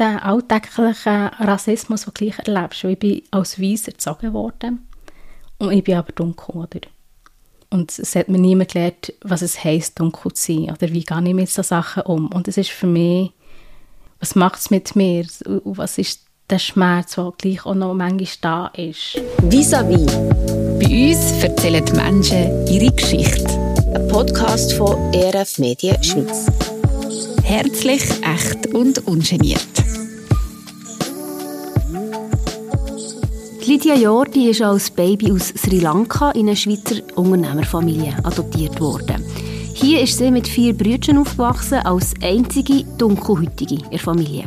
den alltäglichen Rassismus, den du gleich erlebst. Weil ich bin als Weiß erzogen worden und ich bin aber dunkel, oder? Und es hat mir niemand gelernt, was es heisst, dunkel zu sein oder wie gehe ich mit solchen Sachen um. Und es ist für mich, was macht es mit mir und was ist der Schmerz, der gleich auch noch manchmal da ist. Vis-à-vis. Bei uns erzählen die Menschen ihre Geschichte. Ein Podcast von ERF Medien Schweiz. Herzlich, echt und ungeniert. Lydia Jordi ist als Baby aus Sri Lanka in eine Schweizer Unternehmerfamilie adoptiert worden. Hier ist sie mit vier Brüdern aufgewachsen, als einzige Dunkelhäutige in der Familie.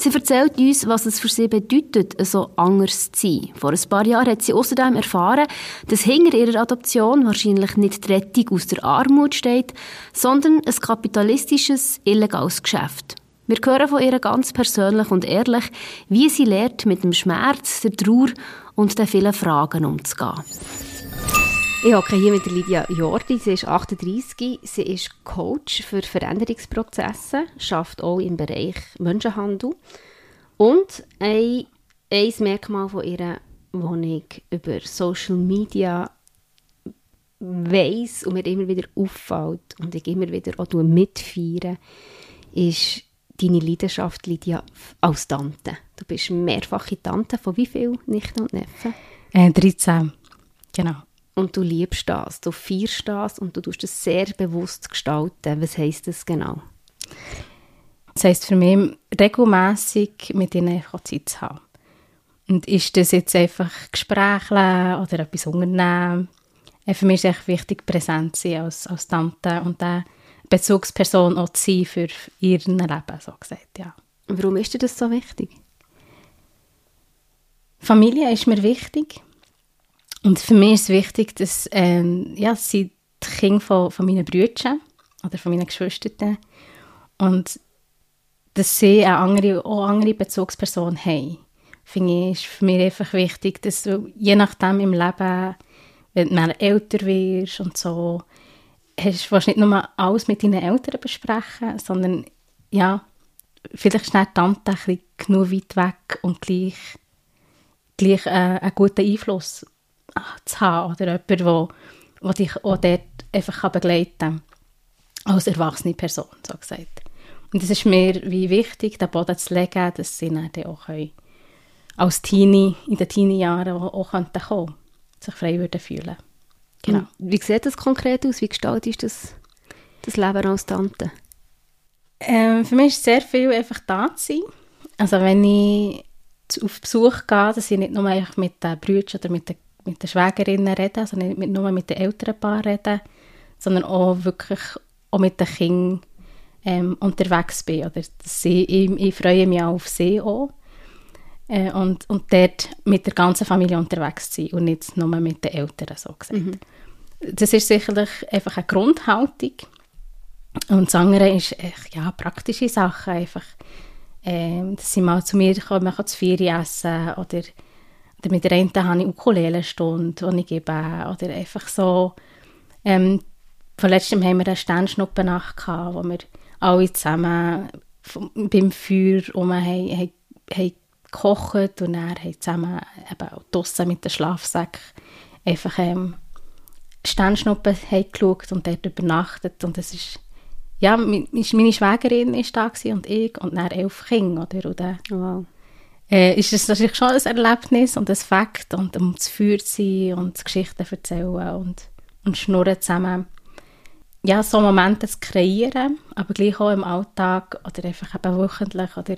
Sie erzählt uns, was es für sie bedeutet, so anders zu sein. Vor ein paar Jahren hat sie außerdem erfahren, dass hinter ihrer Adoption wahrscheinlich nicht die Rettung aus der Armut steht, sondern ein kapitalistisches, illegales Geschäft. Wir hören von ihr ganz persönlich und ehrlich, wie sie lernt, mit dem Schmerz, der Trauer und den vielen Fragen umzugehen. Ich hocke hier mit Lydia Jordi. Sie ist 38. Sie ist Coach für Veränderungsprozesse, schafft auch im Bereich Menschenhandel. Und ein, ein Merkmal von ihr, das ich über Social Media weiss und mir immer wieder auffällt und ich immer wieder auch mitfeiere, ist deine Leidenschaft, Lydia, als Tante. Du bist mehrfache Tante von wie vielen Nichten und Neffen? Äh, 13, genau. Und du liebst das, du feierst das und du tust es sehr bewusst gestalten. Was heisst das genau? Das heisst für mich, regelmässig mit ihnen Zeit zu haben. Und ist das jetzt einfach Gespräche oder etwas unternehmen? Für mich ist es echt wichtig, präsent zu sein als, als Tante und eine Bezugsperson auch zu sein für ihr Leben, so gesagt, ja. Warum ist dir das so wichtig? Familie ist mir wichtig. Und für mich ist es wichtig, dass ähm, ja, sie die Kinder von, von meinen Brüdern oder von meinen Geschwistern und dass sie eine andere, auch andere Bezugsperson haben. Finde ich, ist für mich einfach wichtig, dass du je nachdem im Leben, wenn du älter wirst und so, hast, du nicht nur alles mit deinen Eltern besprechen, sondern ja, vielleicht ist die Tante ein genug weit weg und gleich, gleich äh, einen guten Einfluss zu haben oder jemand, der, der dich auch dort einfach begleiten kann, als erwachsene Person, so gesagt. Und es ist mir wie wichtig, den Boden zu legen, dass sie dann auch können, als Teenie, in den Teenie-Jahren auch, auch könnten kommen, sich frei würden fühlen. Genau. Und wie sieht das konkret aus? Wie gestaltet das, das Leben als Tante? Ähm, für mich ist sehr viel einfach da zu sein. Also wenn ich auf Besuch gehe, dass ich nicht nur mit den Brüdern oder mit den mit den Schwägerinnen reden, also nicht nur mit den älteren Paaren reden, sondern auch wirklich auch mit den Kindern ähm, unterwegs bin. Oder sie, ich, ich, freue mich auch auf sie auch. Äh, und, und dort mit der ganzen Familie unterwegs zu sein und nicht nur mit den Eltern, so gesagt. Mhm. Das ist sicherlich einfach eine Grundhaltung. Und das andere ist echt, ja, praktische Sachen, einfach, äh, dass sie mal zu mir kommen, man kann zu Feier essen oder mit der einen habe ich Ukulele-Stunde, die ich gebe. Oder einfach so. Ähm, vor letztem haben wir eine Sternschnuppennacht gehabt, wo wir alle zusammen beim Feuer um haben, haben, haben gekocht und dann haben zusammen eben draussen mit dem Schlafsack einfach ähm, Sternschnuppen geschaut und dort übernachtet und es ist ja, meine Schwägerin war da und ich und dann elf Kinder, oder? Wow äh, ist es natürlich schon ein Erlebnis und ein Fakt und um zu Feuer sein und Geschichten erzählen und, und schnurren zusammen. Ja, so Momente zu kreieren, aber gleich auch im Alltag oder einfach eben wöchentlich oder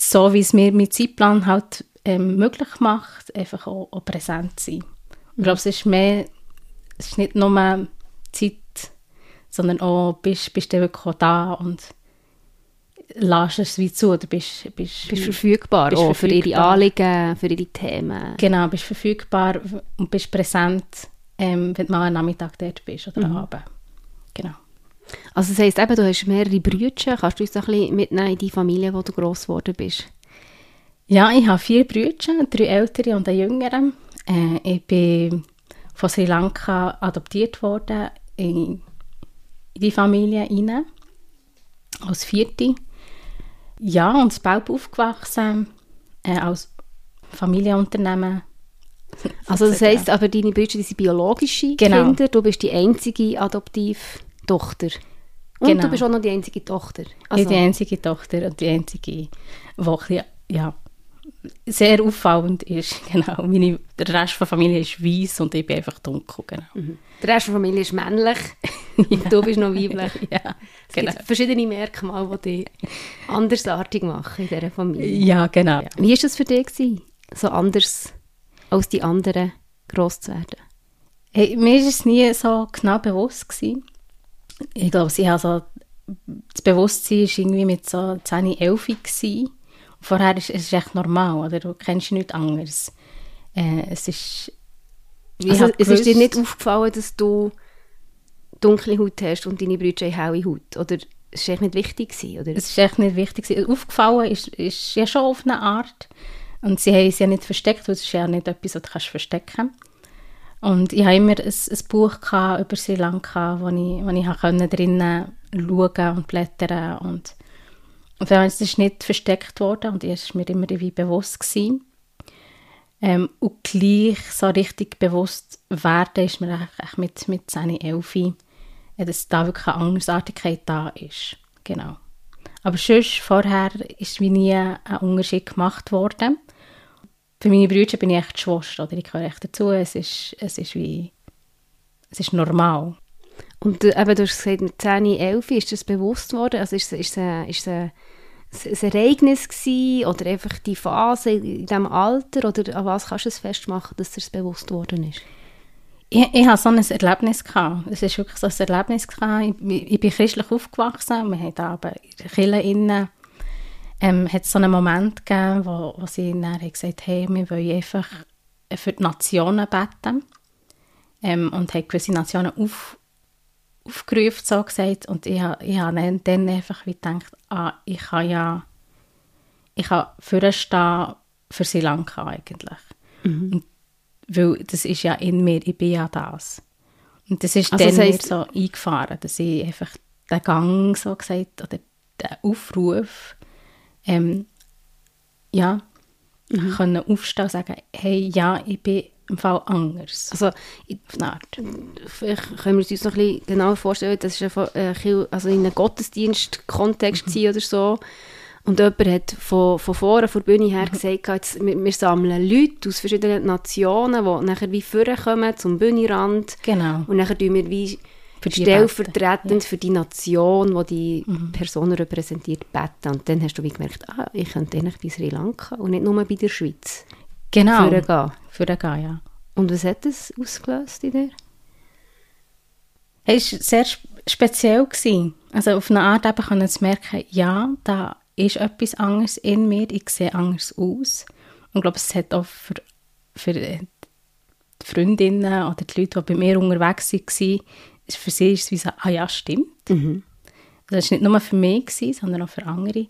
so, wie es mir mein Zeitplan halt ähm, möglich macht, einfach auch, auch präsent zu sein. Ich glaube, es ist mehr, es ist nicht nur Zeit, sondern auch, bist, bist du wirklich da und lässt es wie zu, oder bist, bist, bist verfügbar, bist auch verfügbar. für ihre Anliegen, für ihre Themen. Genau, bist verfügbar und bist präsent, ähm, wenn du mal am Nachmittag dort bist oder mhm. am Abend. Genau. Also das heisst eben, du hast mehrere Brüder, kannst du uns ein bisschen mitnehmen in die Familie, wo du gross geworden bist? Ja, ich habe vier Brüder, drei ältere und einen jüngeren. Äh, ich bin von Sri Lanka adoptiert worden in, die Familie rein, als Vierte. Ja, und Belp aufgewachsen, äh, als Familienunternehmen. Also das heisst, aber deine Brüder sind biologische Genau. Kinder, du bist die einzige Adoptivtochter. Und Genau. du bist auch noch die einzige Tochter. Ich Also, bin die einzige Tochter und die einzige, die ja, sehr auffallend ist. Genau. Meine, der Rest der Familie ist weiß und ich bin einfach dunkel. Genau. der Rest der Familie ist männlich und du bist noch weiblich. ja, Es genau. gibt verschiedene Merkmale, die dich andersartig machen in dieser Familie. Ja, genau. Wie war das für dich, gewesen, so anders als die anderen gross zu werden? Hey, mir war es nie so genau bewusst. Gewesen. Ich glaube, ich habe so, das Bewusstsein war irgendwie mit so 10, 11 gewesen. Vorher ist es echt normal, oder? Du kennst nichts anderes. Äh, es ist... Also, es ist dir nicht aufgefallen, dass du dunkle Haut hast und deine Brüder haben helle Haut? Oder es war echt nicht wichtig? Gewesen, oder? Es ist echt nicht wichtig. gewesen. Aufgefallen ist, ist ja schon auf eine Art. Und sie haben es ja nicht versteckt, weil es ist ja nicht etwas, was du kannst verstecken Und ich hatte immer ein, ein Buch über Sri Lanka, wo ich, wo ich konnte drinnen schauen und blättern und und es ist nicht versteckt worden und es war mir immer irgendwie bewusst gewesen. Ähm, und gleich so richtig bewusst werden ist mir echt- mit, mit 10, 11, äh, dass da wirklich eine Andersartigkeit da ist. Genau. Aber sonst, vorher ist wie nie ein Unterschied gemacht worden. Für meine Brüder bin ich echt Schwester, oder ich gehöre echt dazu. Es ist, es ist wie, es ist normal. Und du, eben, du hast gesagt, mit 10, 11 ist das bewusst worden? Also ist ist ist es ein, Ereignis gewesen, oder einfach die Phase in diesem Alter? Oder an was kannst du es festmachen, dass dir das bewusst worden ist? Ich, ich hatte so ein Erlebnis. Gehabt. Es ist wirklich so ein Erlebnis. Gehabt. Ich, ich bin christlich aufgewachsen. Wir haben aber in der Kirche innen, ähm, hat so einen Moment gegeben, wo, wo sie dann gesagt hey, wir wollen einfach für die Nationen beten. Ähm, und haben gewisse Nationen auf, aufgerufen, so gesagt. Und ich habe ich hab dann, einfach wie gedacht, ah, ich kann ja ich kann vorstehen für Sri Lanka eigentlich. Und weil das ist ja in mir, ich bin ja das. Und das ist Also dann das heisst- mir so eingefahren, dass ich einfach den Gang, so gesagt, oder den Aufruf, ähm, ja, können aufstehen und sagen, hey, ja, ich bin im Fall anders. Also, Art. vielleicht können wir uns noch ein bisschen genauer vorstellen, das ist ja äh, Kil- also in einem Gottesdienst-Kontext gewesen oder so. Und jemand hat von, von vorne, von der Bühne her gesagt, jetzt, wir, wir sammeln Leute aus verschiedenen Nationen, die nachher wie vorkommen zum Bühnenrand. Genau. Und nachher tun wir wie Für stellvertretend für die Nation, die die Person repräsentiert, beten. Und dann hast du wie gemerkt, ah, ich könnte eigentlich bei Sri Lanka und nicht nur bei der Schweiz Genau. vorgehen. Für den Gang, ja. Und was hat das ausgelöst in dir? Es war sehr sp- speziell. Gewesen. Also auf eine Art eben können zu merken, ja, da ist etwas anderes in mir, ich sehe anders aus. Und ich glaube, es hat auch für, für die Freundinnen oder die Leute, die bei mir unterwegs waren, für sie ist es wie so, ah ja, stimmt. Also das war nicht nur für mich, gewesen, sondern auch für andere.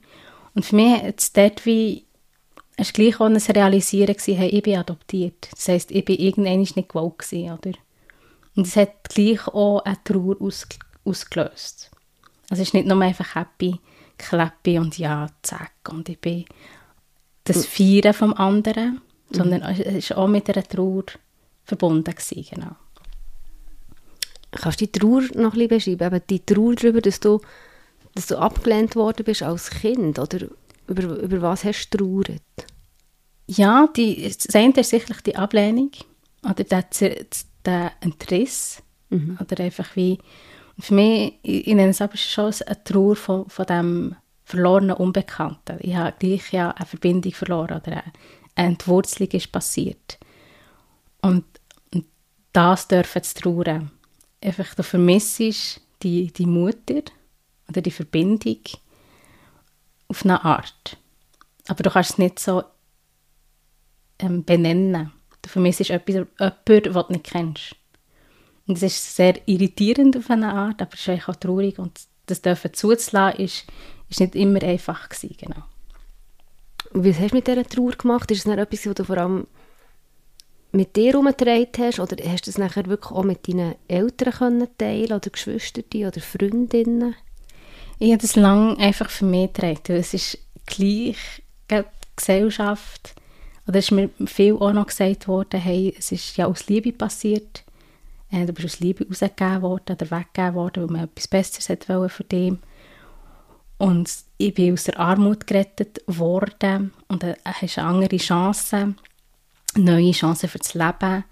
Und für mich hat es dort wie, es war gleich auch ein Realisieren, gewesen, hey, ich bin adoptiert. Das heisst, ich bin irgendwann nicht gewollt gewesen, oder? Und es hat gleich auch eine Trauer aus, ausgelöst. Also es ist nicht nur einfach happy, clappy und ja, zack. Und ich bin das Feiern vom anderen, sondern es war auch mit einer Trauer verbunden. Gewesen, genau. Kannst du die Trauer noch ein bisschen beschreiben? Eben die Trauer darüber, dass du, dass du abgelehnt worden bist als Kind? Oder über, über was hast du trauert? Ja, die, das eine ist sicherlich die Ablehnung oder der, der Entriss. Oder einfach wie, für mich, ich, nenne es aber schon eine Trauer von, von dem verlorenen Unbekannten. Ich habe gleich ja eine Verbindung verloren oder eine, eine Entwurzelung ist passiert. Und, und das dürfen zu trauern. Einfach, du vermisst die, die Mutter oder die Verbindung auf eine Art. Aber du kannst es nicht so ähm, benennen. Du vermisst etwas, jemanden, den du nicht kennst. Und das ist sehr irritierend auf eine Art, aber es ist auch traurig. Und das dürfen zuzulassen, ist, ist nicht immer einfach gewesen, genau. Was hast du mit dieser Trauer gemacht? Ist es dann etwas, was du vor allem mit dir herumgetragen hast? Oder hast du es nachher wirklich auch mit deinen Eltern können teilen oder Geschwistern oder Freundinnen? Ich habe das lange einfach für mich getragen. Es ist gleich die Gesellschaft, oder es ist mir viel auch noch gesagt worden, hey, es ist ja aus Liebe passiert, äh, du bist aus Liebe rausgegeben worden oder weggegeben worden, weil man etwas Besseres hat wollen für dich. Und ich bin aus der Armut gerettet worden und dann hast andere Chance, neue Chancen für das Leben.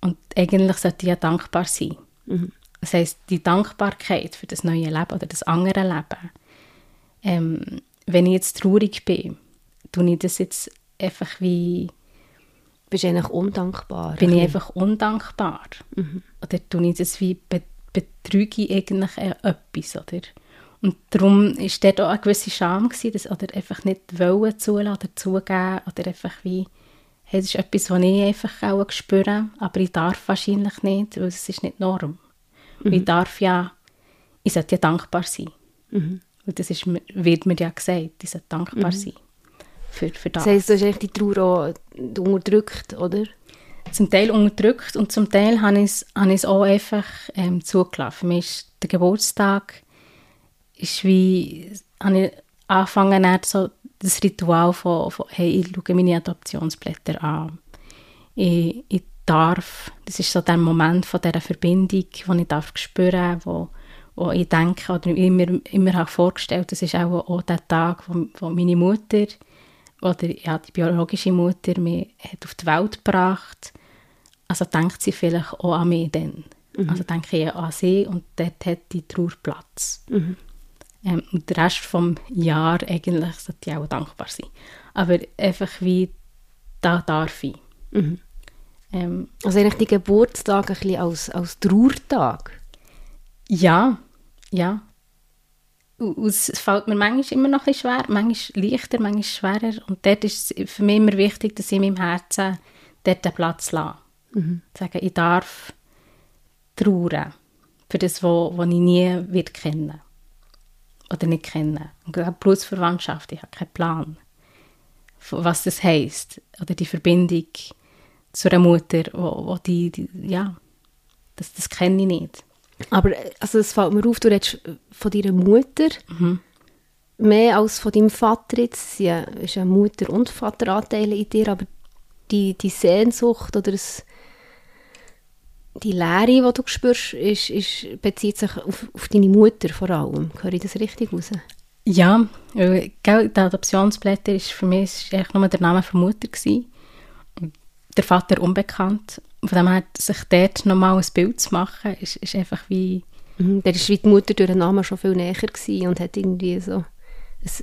Und eigentlich sollte ich ja dankbar sein. Mhm. Das heisst, die Dankbarkeit für das neue Leben oder das andere Leben. Ähm, wenn ich jetzt traurig bin, tue ich das jetzt einfach wie, Bist eigentlich undankbar. bin ich Ein einfach undankbar. Mhm. Oder tue ich das wie, be betrüge ich eigentlich äh, etwas, oder? Und darum war dort auch eine gewisse Scham, gewesen, das, oder einfach nicht wollen zulassen oder zugeben, oder einfach wie, hey, das ist etwas, was ich einfach auch spüre, aber ich darf wahrscheinlich nicht, weil es ist nicht Norm. Und Ich darf ja, ich sollte ja dankbar sein. Mhm. Und das ist, wird mir ja gesagt, ich sollte dankbar sein für, für das. Das heisst, du hast eigentlich die Trauer auch unterdrückt, oder? zum Teil unterdrückt und zum Teil habe ich es, habe ich es auch einfach ähm, zugelassen. Für mich ist der Geburtstag ist wie, habe ich angefangen, so das Ritual von, von hey, ich schaue meine Adoptionsblätter an. Ich, ich darf, das ist so der Moment von dieser Verbindung, wo ich darf spüren, wo, wo ich denke oder immer, immer habe vorgestellt, das ist auch, auch der Tag, wo, wo meine Mutter oder ja, die biologische Mutter mich hat auf die Welt gebracht. Also denkt sie vielleicht auch an mich dann. Also denke ich an sie und dort hat die Trauer Platz. Ähm, und der Rest vom Jahr eigentlich sollte ich auch dankbar sein. Aber einfach wie, da darf ich. Ähm, Also eigentlich die Geburtstag ein bisschen als, als Trauertag. ja, ja. Und Es fällt mir manchmal immer noch ein bisschen schwer, manchmal leichter, manchmal schwerer. Und dort ist es für mich immer wichtig, dass ich in meinem Herzen dort den Platz lasse. Sagen, ich darf trauern für das, was ich nie wird kennen Oder nicht kennen. Und gerade Blutsverwandtschaft, ich habe keinen Plan, was das heisst. Oder die Verbindung zu einer Mutter, wo, wo die, die, ja, das, das kenne ich nicht. Aber äh, also es fällt mir auf, du redest von deiner Mutter mehr als von deinem Vater jetzt. Sie ist ja Mutter- und Vateranteile in dir, aber die, die Sehnsucht oder das, die Leere, die du spürst, ist, ist, bezieht sich auf, auf deine Mutter vor allem. Höre ich das richtig raus? Ja, weil, gell, die Adoptionsblätter ist für mich ist eigentlich nur der Name der Mutter gewesen. Der Vater unbekannt. Von dem her, sich dort nochmal ein Bild zu machen, ist, ist einfach wie, Mhm. Da war wie die Mutter durch den Namen schon viel näher gewesen und hat irgendwie so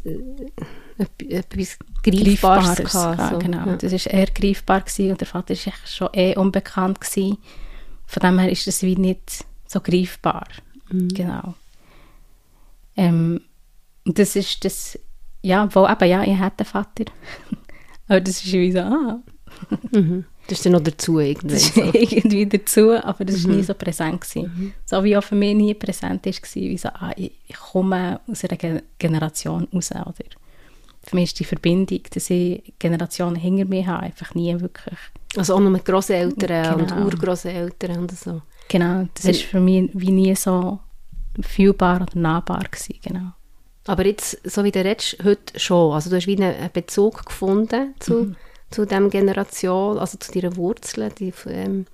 ein, äh, etwas- Greifbares Greifbares. gehabt. So. genau. Ja. Das war eher greifbar gewesen, und der Vater war schon eh unbekannt. Gewesen. Von dem her ist das wie nicht so greifbar. Genau. Ähm, das ist das, ja, wo eben, ja, ich hatte einen Vater. Aber das ist wie so, ah, Mhm. Das ist dann noch dazu irgendwie. das ist So. irgendwie dazu, aber das war nie so präsent. Gewesen. So wie auch für mich nie präsent war, wie so, ah, ich, komme aus einer Ge Generation raus. Oder? Für mich ist die Verbindung, dass ich Generationen hinter mir habe, einfach nie wirklich. Also auch noch mit Grosseltern und Genau. Urgrosseltern und so. Genau, das ist für mich wie nie so fühlbar oder nahbar gewesen, genau. Aber jetzt, so wie du redest, heute schon. Also du hast wie einen einen Bezug gefunden zu, zu dieser Generation, also zu deinen Wurzeln, die ähm,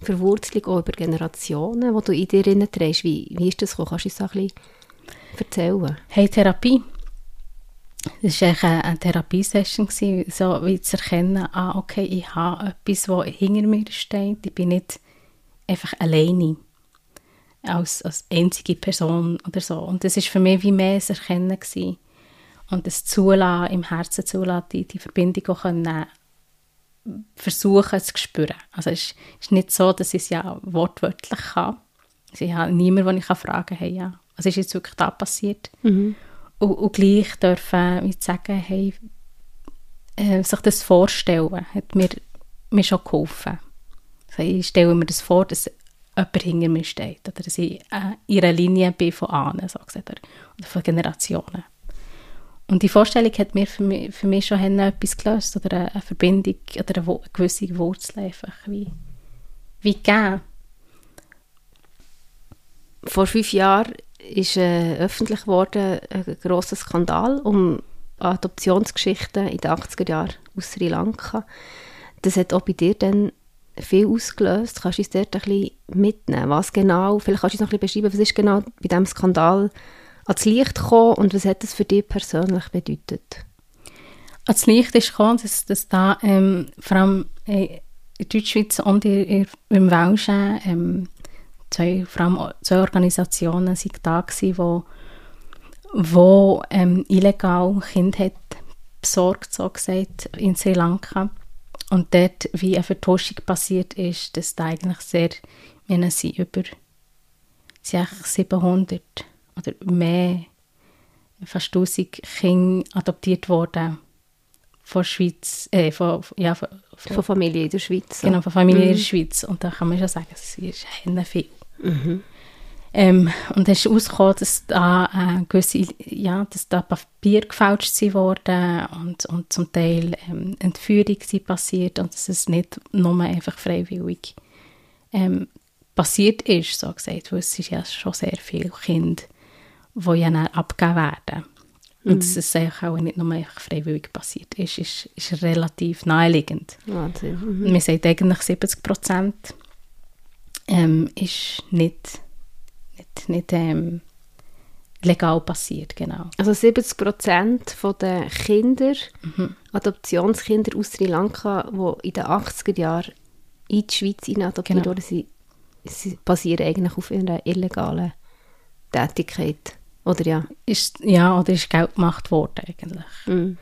Verwurzelung auch über Generationen, die du in dir drin trägst. Wie, wie ist das gekommen? Kannst du uns ein bisschen erzählen? Hey, Therapie. Das war eine, eine Therapiesession, so wie zu erkennen, ah, okay, ich habe etwas, das hinter mir steht. Ich bin nicht einfach alleine als, als einzige Person oder so. Und das ist für mich wie mehr ein Erkennen gewesen. Und das Zulassen, im Herzen zulassen, die, die Verbindung auch können, versuchen zu spüren. Also es ist, nicht so, dass ich es ja wortwörtlich kann. Also ich habe niemanden, den ich fragen kann, hey, ja, was ist jetzt wirklich da passiert? Und, und gleich dürfen wie sagen, hey, äh, sich das vorstellen, hat mir, mir schon geholfen. Also ich stelle mir das vor, dass jemand hinter mir steht oder dass ich äh, in einer Linie bin von Ahnen, so gesagt, oder von Generationen. Und die Vorstellung hat mir für mich, für mich schon etwas gelöst oder eine, Verbindung oder eine, gewisse Wurzel einfach wie, wie gegeben. Vor fünf Jahren ist äh, öffentlich geworden ein grosser Skandal um Adoptionsgeschichten in den 80er Jahren aus Sri Lanka. Das hat auch bei dir dann viel ausgelöst. Kannst du uns dort ein bisschen mitnehmen? Was genau, vielleicht kannst du uns noch ein bisschen beschreiben, was ist genau bei diesem Skandal ans Licht gekommen und was hat das für dich persönlich bedeutet? Ans Licht ist gekommen, dass, dass da ähm, vor allem äh, in Deutschschweiz und in, im Welschen ähm, zwei, vor allem zwei Organisationen sind da gewesen, wo, wo ähm, illegal Kinder besorgt, so gesagt, in Sri Lanka. Und dort, wie eine Vertuschung passiert ist, dass da eigentlich sehr, meine sie über sie 700 oder mehr, fast 1000 Kinder adoptiert worden von Schweiz, äh, von, ja, von, von, von Familie in der Schweiz. Genau, von Familie mhm. in der Schweiz. Und da kann man schon sagen, es ist viel. Mhm. Ähm, und es ist herausgekommen, dass da, äh, gewisse, ja, dass da Papier gefälscht wurden und, und zum Teil ähm, Entführung passiert und dass es nicht nur einfach freiwillig ähm, passiert ist, so gesagt, weil es ist ja schon sehr viele Kinder, die ja dann abgegeben werden. Mhm. Und dass es auch nicht nur freiwillig passiert ist, ist, ist relativ naheliegend. Wahnsinn. Mhm. Wir sagen eigentlich 70 Prozent ähm, ist nicht nicht, nicht ähm, legal passiert, genau. Also 70 Prozent der Kinder, mhm. Adoptionskinder aus Sri Lanka, die in den 80er Jahren in die Schweiz adoptiert genau. wurden, sie, sie basieren eigentlich auf einer illegalen Tätigkeit, oder ja? Ist, ja, oder ist Geld gemacht worden eigentlich. Mhm.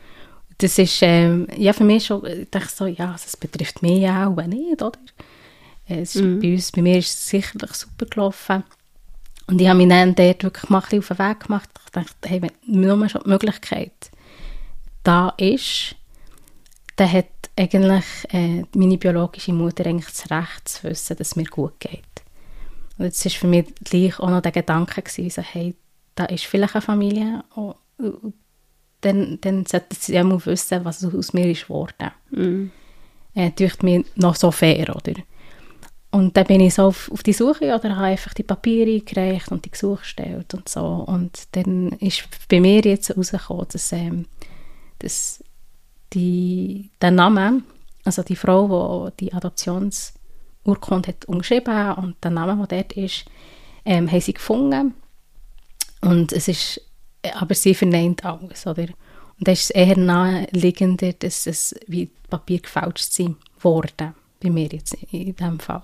Das ist, ähm, ja, für mich schon, ich dachte so, ja, das betrifft mich ja auch nicht, oder? Es ist, mhm. bei, uns, bei mir ist es sicherlich super gelaufen. Und ich habe mich dann dort wirklich mal auf den Weg gemacht. Ich dachte, hey, wenn nur schon die Möglichkeit da ist, dann hat eigentlich äh, meine biologische Mutter eigentlich das Recht zu wissen, dass es mir gut geht. Und das war für mich gleich auch noch der Gedanke, gewesen, so, hey, da ist vielleicht eine Familie, und, und dann, dann sollte sie ja mal wissen, was aus mir ist geworden. Mhm. Äh, mir noch so fair, oder? Und dann bin ich so auf, auf die Suche oder habe einfach die Papiere eingereicht und die Gesuche gestellt und so. Und dann ist bei mir jetzt herausgekommen, dass, ähm, dass die, der Name, also die Frau, die die Adoptionsurkunde hat umgeschrieben und der Name, der dort ist, ähm, haben sie gefunden. Und es ist, aber sie verneint alles, oder? Und das ist eher naheliegender, dass es wie Papier gefälscht sind worden bei mir jetzt in diesem Fall.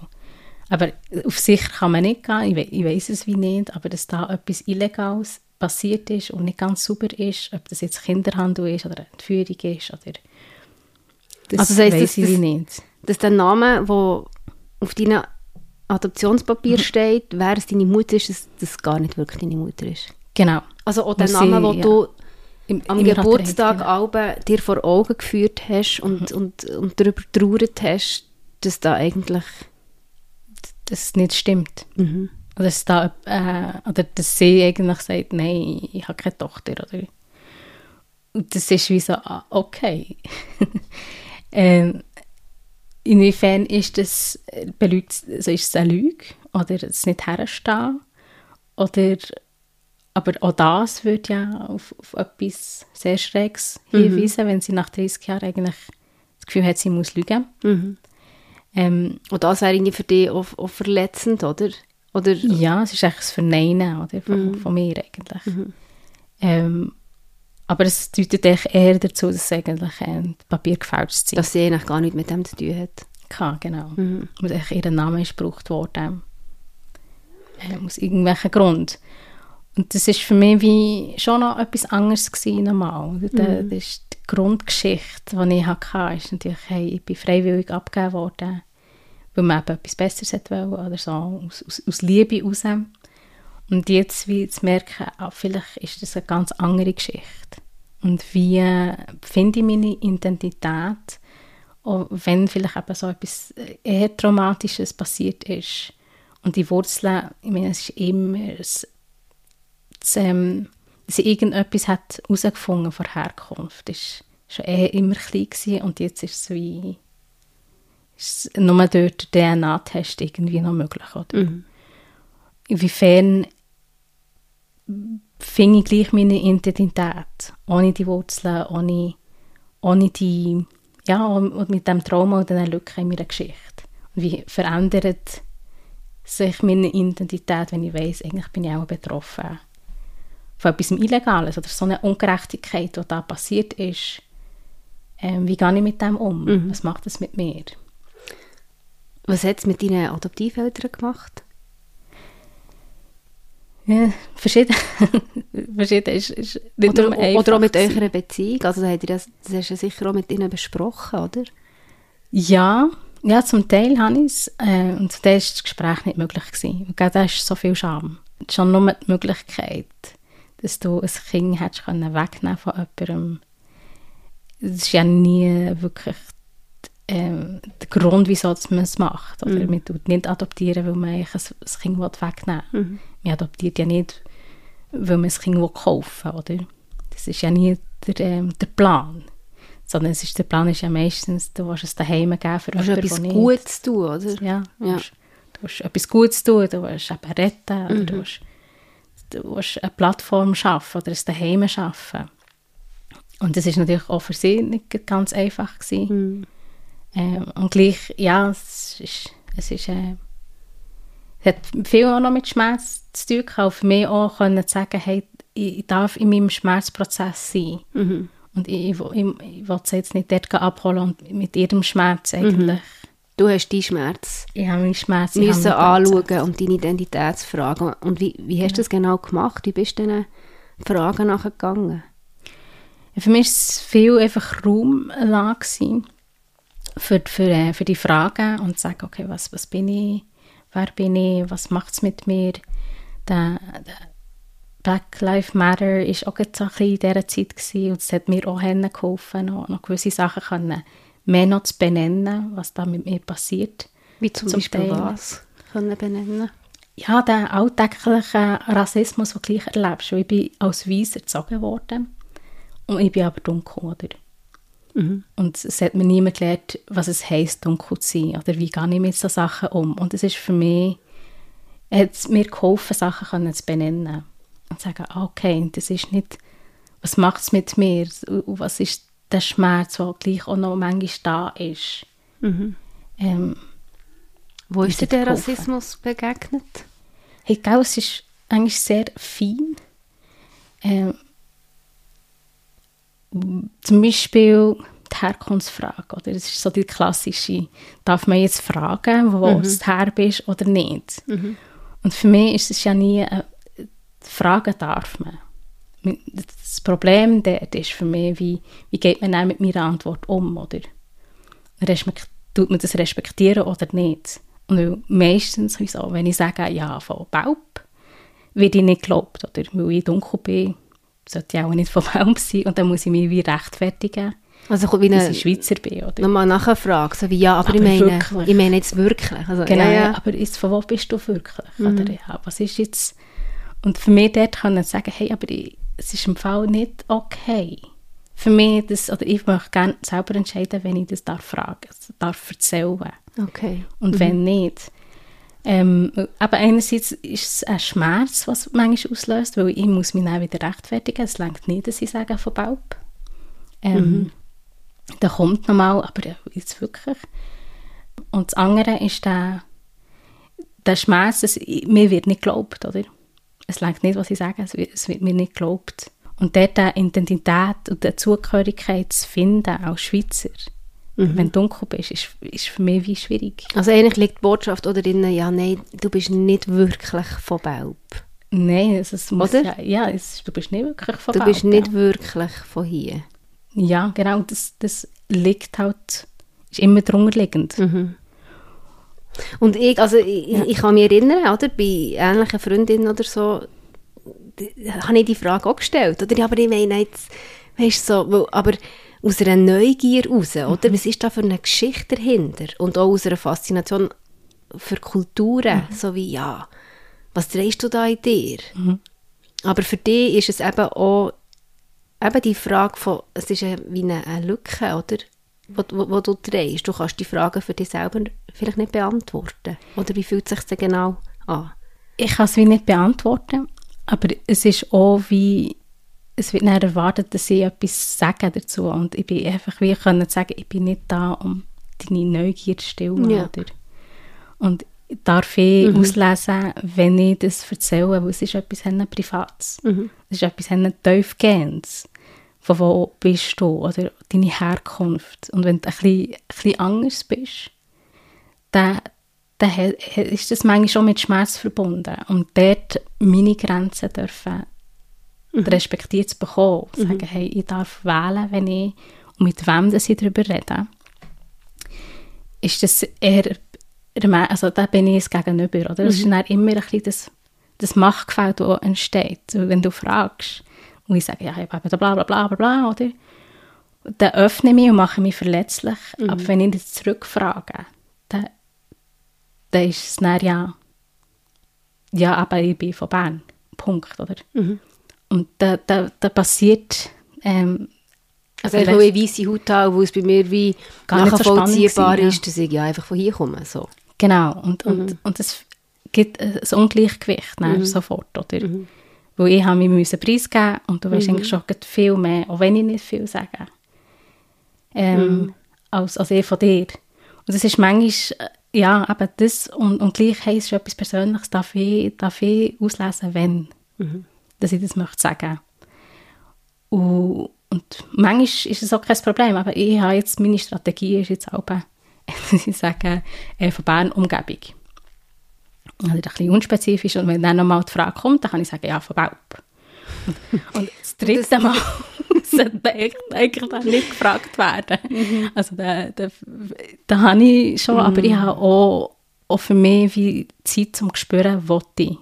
Aber auf sicher kann man nicht gehen, ich, we ich weiß es wie nicht, aber dass da etwas Illegales passiert ist und nicht ganz sauber ist, ob das jetzt Kinderhandel ist oder Entführung ist oder das also das heisst, weiss ich das, wie nicht. Dass der Name, der auf deinem Adoptionspapier mhm. steht, wer es deine Mutter ist, dass das gar nicht wirklich deine Mutter ist. Genau. Also auch der Name, den ja. du Im, am Geburtstag genau. dir vor Augen geführt hast und, mhm. und, und darüber trauert hast, dass da eigentlich das nicht stimmt. Mhm. Oder dass, da, äh, oder dass sie eigentlich sagt, nein, ich habe keine Tochter. Oder, und das ist wie so, ah, okay. ähm, inwiefern ist das, also ist es eine Lüge oder es nicht herstehen? Oder, aber auch das würde ja auf, auf etwas sehr Schräges mhm. hinweisen, mhm. wenn sie nach 30 Jahren eigentlich das Gefühl hat, sie muss lügen. Mhm. Ähm, und das wäre für dich auch, auch, verletzend, oder? oder? Ja, es ist eigentlich das Verneinen oder, von, mhm. von mir eigentlich. Mhm. Ähm, aber es deutet eher dazu, dass eigentlich ein Papier gefälscht ist. Dass sie eigentlich gar nichts mit dem zu tun hat. Kann, genau. Mhm. Und ihr Name ist gebraucht worden. Ähm, aus irgendwelchem Grund. Und das ist für mich wie schon noch etwas anderes gewesen normal. Mhm. Das ist die Grundgeschichte, die ich hatte, ist natürlich, hey, ich bin freiwillig abgegeben worden, weil man eben etwas Besseres wollte oder so, aus, aus, aus Liebe heraus. Und jetzt wie zu merken, ah, vielleicht ist das eine ganz andere Geschichte. Und wie finde ich meine Identität, auch wenn vielleicht eben so etwas eher Traumatisches passiert ist. Und die Wurzeln, ich meine, es ist immer das, das ähm, sie irgendetwas hat herausgefunden von Herkunft. Das war schon eher immer klein gewesen und jetzt ist es wie ist nur dort der DNA-Test irgendwie noch möglich. Oder? Mhm. Inwiefern finde ich gleich meine Identität. Ohne die Wurzeln, ohne, ohne die, ja, und mit dem Trauma und den Lücken in meiner Geschichte. Und wie verändert sich meine Identität, wenn ich weiß, eigentlich bin ich auch betroffen von etwas Illegales oder so eine Ungerechtigkeit, die da passiert ist. Ähm, wie gehe ich mit dem um? Mhm. Was macht das mit mir? Was hat es mit deinen Adoptiveltern gemacht? Ja, verschieden. verschieden ist, ist nicht Oder, nur einfach oder auch mit eurer Beziehung? Also das, habt ihr das, das hast du sicher auch mit ihnen besprochen, oder? Ja, ja, zum Teil habe ich es. Äh, und zum Teil war das Gespräch nicht möglich. Gewesen. Und da ist so viel Scham. Schon nur die Möglichkeit, dass du ein Kind hättest können wegnehmen von jemandem. Das ist ja nie wirklich der Grund, wieso man es macht. Oder man tut nicht adoptieren, weil man eigentlich ein, ein Kind wegnehmen will. Man adoptiert ja nicht, weil man ein Kind kaufen will. Oder? Das ist ja nie der, ähm, der Plan. Sondern es ist, der Plan ist ja meistens, du willst es daheim geben für jemanden, etwas Gutes tun, oder? ja, du Ja. willst- Du willst etwas Gutes tun, du willst eben retten, oder Mhm. du, willst, du willst eine Plattform schaffen oder ein Daheim schaffen. Und das ist natürlich auch für sie nicht ganz einfach gewesen. Mhm. Ähm, und gleich, ja, es ist, es ist, äh, es hat viel auch noch mit Schmerz zu tun gehabt, für mich auch können zu sagen, hey, ich darf in meinem Schmerzprozess sein. Mhm. Und ich, ich, ich, ich will sie jetzt nicht dort abholen und mit ihrem Schmerz Mhm. eigentlich, Du hast deinen Schmerz ich habe meinen Schmerz ich müssen anschauen und deine Identität zu fragen. Und wie, wie hast du das genau gemacht? Wie bist du diesen Fragen nachgegangen? Für mich war es viel einfach gewesen für, für, äh, für die Fragen und zu sagen, okay, was, was bin ich, wer bin ich, was macht es mit mir. Der, der Black Lives Matter war auch so ein in dieser Zeit gewesen, und es hat mir auch geholfen, noch, noch gewisse Sachen können, mehr noch zu benennen, was da mit mir passiert. Wie zum, Zum Beispiel Teil. was können benennen? Ja, den alltäglichen Rassismus, den du gleich erlebst. Ich bin als Weiss erzogen worden und ich bin aber dunkel, oder? Und es hat mir niemand gelernt, was es heisst, dunkel zu sein oder wie gehe ich mit solchen Sachen um. Und es ist für mich, hat es mir geholfen, Sachen können zu benennen und zu sagen, ah, okay, das ist nicht, was macht es mit mir und was ist der Schmerz, der gleich auch noch manchmal da ist. Ähm, Wo ist dir der geholfen? Rassismus begegnet? Hey, gell, es ist eigentlich sehr fein. Ähm, zum Beispiel die Herkunftsfrage. Oder? Das ist so die klassische, darf man jetzt fragen, wo du her bist oder nicht? Und für mich ist es ja nie, äh, fragen darf man. Das Problem dort ist für mich, wie, wie geht man dann mit meiner Antwort um, oder? Respekt, tut man das respektieren oder nicht? Und meistens, so, wenn ich sage, ja, von Baub, werde ich nicht geglaubt, oder? Weil ich dunkel bin, sollte ich auch nicht von Baub sein und dann muss ich mich wie rechtfertigen, Also wie dass eine, ich Schweizer bin, oder? nochmal nachfragen, so wie, ja, aber, Aber ich, meine, wirklich? ich meine jetzt wirklich. Also, Genau, ja, ja. aber ist, von wo bist du wirklich? Oder, ja, was ist jetzt... Und für mich dort können sagen, hey, aber ich, es ist im Fall nicht okay. Für mich, das, oder ich möchte gerne selber entscheiden, wenn ich das darf fragen, darf erzählen. Okay. Und wenn nicht. Ähm, aber einerseits ist es ein Schmerz, was manchmal auslöst, weil ich muss mich dann wieder rechtfertigen. Es längt nicht, dass ich sage von Baub. Ähm, Da kommt nochmal, aber ja, jetzt wirklich. Und das andere ist der, der Schmerz, dass ich, mir wird nicht geglaubt, oder? Es längt nicht, was ich sage, es wird, es wird mir nicht geglaubt. Und dort eine Identität und eine Zugehörigkeit zu finden, als Schweizer, wenn du dunkel bist, ist, ist für mich wie schwierig. Also eigentlich liegt die Botschaft oder drin, ja, nein, du bist nicht wirklich von Belp. Nein, es, es muss Oder? ja, ja es, du bist nicht wirklich von Du Belp, bist nicht wirklich von hier. Ja, genau, das, das liegt halt, ist immer drunter liegend. Mhm. Und ich, also ich, ich kann mich erinnern, oder, bei ähnlichen Freundinnen oder so, habe ich die Frage auch gestellt, oder? Ja, aber ich meine jetzt, weißt du, so, weil, aber aus einer Neugier raus, oder? Was ist da für eine Geschichte dahinter? Und auch aus einer Faszination für Kulturen, so wie, ja, was drehst du da in dir? Aber für dich ist es eben auch eben die Frage von, es ist wie eine, eine Lücke, oder? Wo, wo, wo du drehst. Du kannst die Fragen für dich selber vielleicht nicht beantworten. Oder wie fühlt es sich denn genau an? Ich kann es wie nicht beantworten, Aber es ist auch wie, es wird dann erwartet, dass ich etwas sage dazu und ich bin einfach wie können sagen, ich bin nicht da, um deine Neugier zu stillen. Ja. Oder? Und darf ich auslesen, wenn ich das erzähle, weil es ist etwas Privates. Es ist etwas Tiefgehendes. Von wo bist du oder deine Herkunft. Und wenn du ein bisschen, ein bisschen anders bist, dann, dann ist das manchmal schon mit Schmerz verbunden. Und dort meine Grenzen dürfen respektiert zu bekommen. Sagen, hey, ich darf wählen, wenn ich und mit wem dass ich darüber rede. Ist das eher, also da bin ich es gegenüber, oder? Das ist dann immer ein bisschen das, das Machtgefälle, das entsteht. Wenn du fragst, und ich sage, ja, ich habe bla bla bla bla bla, oder? Dann öffne ich mich und mache mich verletzlich. Aber wenn ich das zurückfrage, dann, dann ist es dann ja, ja, aber ich bin von Bern. Punkt, oder? Und da, da, da passiert, ähm, Also einfach, weil ich weisse Haut habe, wo es bei mir wie Gar nicht so spannend nachvollziehbar ja. ist, dass ich ja einfach von hier komme. So. Genau, und, und, und es gibt ein Ungleichgewicht dann sofort, oder? Weil ich habe müssen preisgeben und du weißt eigentlich schon viel mehr, auch wenn ich nicht viel sage, ähm, als, als ich von dir. Und das ist manchmal, äh, ja, eben das und, und gleich, hey, es ist etwas Persönliches, darf ich, darf ich auslesen, wenn, dass ich das möchte sagen. Und, und manchmal ist es auch kein Problem, aber ich habe jetzt, meine Strategie ist jetzt auch, dass ich sage, äh, von Bern Umgebung. Also ein bisschen unspezifisch und wenn dann nochmal die Frage kommt, dann kann ich sagen, ja, von Baub. Und, das dritte Mal sollte eigentlich, eigentlich dann nicht gefragt werden. Also da, da, da habe ich schon, aber ich habe auch, auch für mich wie Zeit zum Spüren, was ich.